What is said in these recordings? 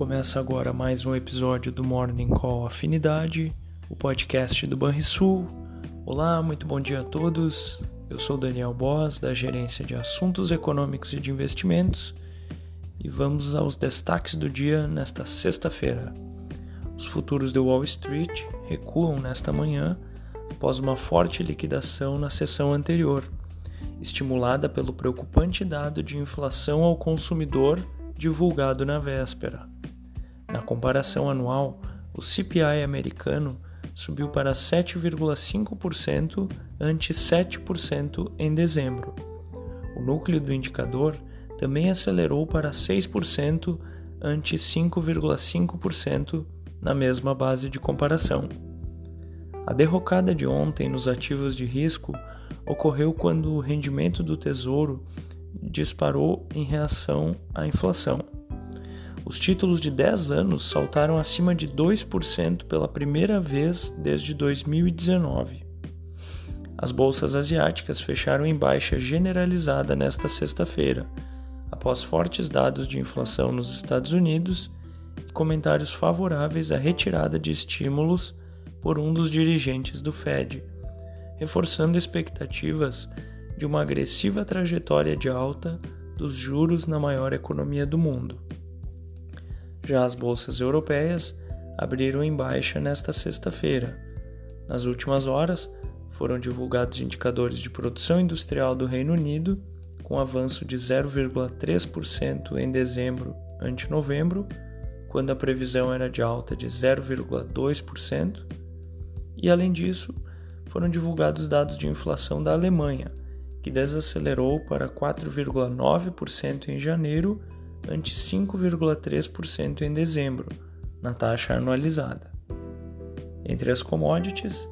Começa agora mais um episódio do Morning Call Afinidade, o podcast do Banrisul. Olá, muito bom dia a todos. Eu sou Daniel Boss, da Gerência de Assuntos Econômicos e de Investimentos, e vamos aos destaques do dia nesta sexta-feira. Os futuros de Wall Street recuam nesta manhã após uma forte liquidação na sessão anterior, estimulada pelo preocupante dado de inflação ao consumidor divulgado na véspera. Na comparação anual, o CPI americano subiu para 7,5% ante 7% em dezembro. O núcleo do indicador também acelerou para 6% ante 5,5% na mesma base de comparação. A derrocada de ontem nos ativos de risco ocorreu quando o rendimento do Tesouro disparou em reação à inflação. Os títulos de 10 anos saltaram acima de 2% pela primeira vez desde 2019. As bolsas asiáticas fecharam em baixa generalizada nesta sexta-feira, após fortes dados de inflação nos Estados Unidos e comentários favoráveis à retirada de estímulos por um dos dirigentes do Fed, reforçando expectativas de uma agressiva trajetória de alta dos juros na maior economia do mundo. Já as bolsas europeias abriram em baixa nesta sexta-feira. Nas últimas horas, foram divulgados indicadores de produção industrial do Reino Unido, com avanço de 0,3% em dezembro ante novembro, quando a previsão era de alta de 0,2%, e além disso, foram divulgados dados de inflação da Alemanha, que desacelerou para 4,9% em janeiro, ante 5,3% em dezembro, na taxa anualizada. Entre as commodities,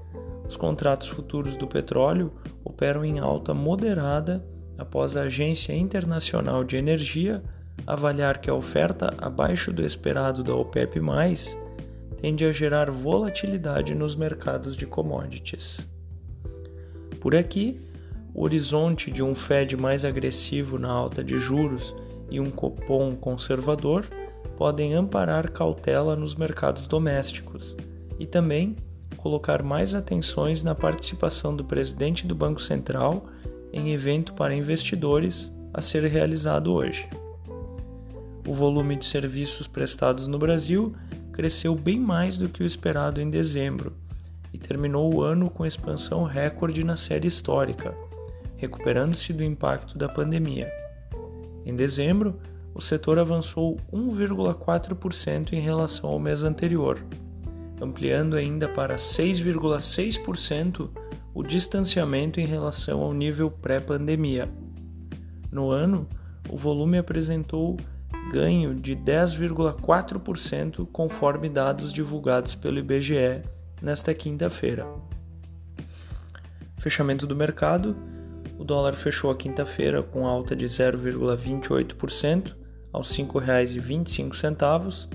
os contratos futuros do petróleo operam em alta moderada após a Agência Internacional de Energia avaliar que a oferta abaixo do esperado da OPEP+, tende a gerar volatilidade nos mercados de commodities. Por aqui, o horizonte de um Fed mais agressivo na alta de juros e um Copom conservador podem amparar cautela nos mercados domésticos e também colocar mais atenções na participação do presidente do Banco Central em evento para investidores a ser realizado hoje. O volume de serviços prestados no Brasil cresceu bem mais do que o esperado em dezembro e terminou o ano com expansão recorde na série histórica recuperando-se do impacto da pandemia. Em dezembro, o setor avançou 1,4% em relação ao mês anterior, ampliando ainda para 6,6% o distanciamento em relação ao nível pré-pandemia. No ano, o volume apresentou ganho de 10,4% conforme dados divulgados pelo IBGE nesta quinta-feira. Fechamento do mercado o dólar fechou a quinta-feira com alta de 0,28% aos R$ 5,25.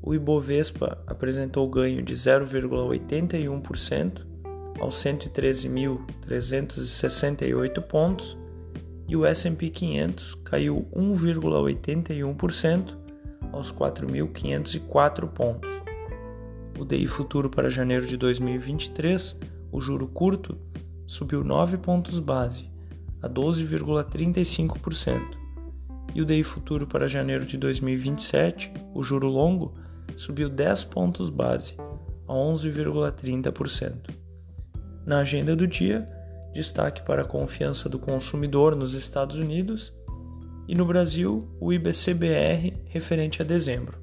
O Ibovespa apresentou ganho de 0,81% aos 113.368 pontos e o S&P 500 caiu 1,81% aos 4.504 pontos. O DI futuro para janeiro de 2023, o juro curto, subiu 9 pontos base a 12,35%, e o DI futuro para janeiro de 2027, o juro longo, subiu 10 pontos base, a 11,30%. Na agenda do dia, destaque para a confiança do consumidor nos Estados Unidos e no Brasil, o IBCBR referente a dezembro.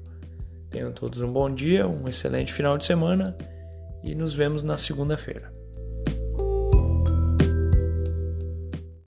Tenham todos um bom dia, um excelente final de semana e nos vemos na segunda-feira.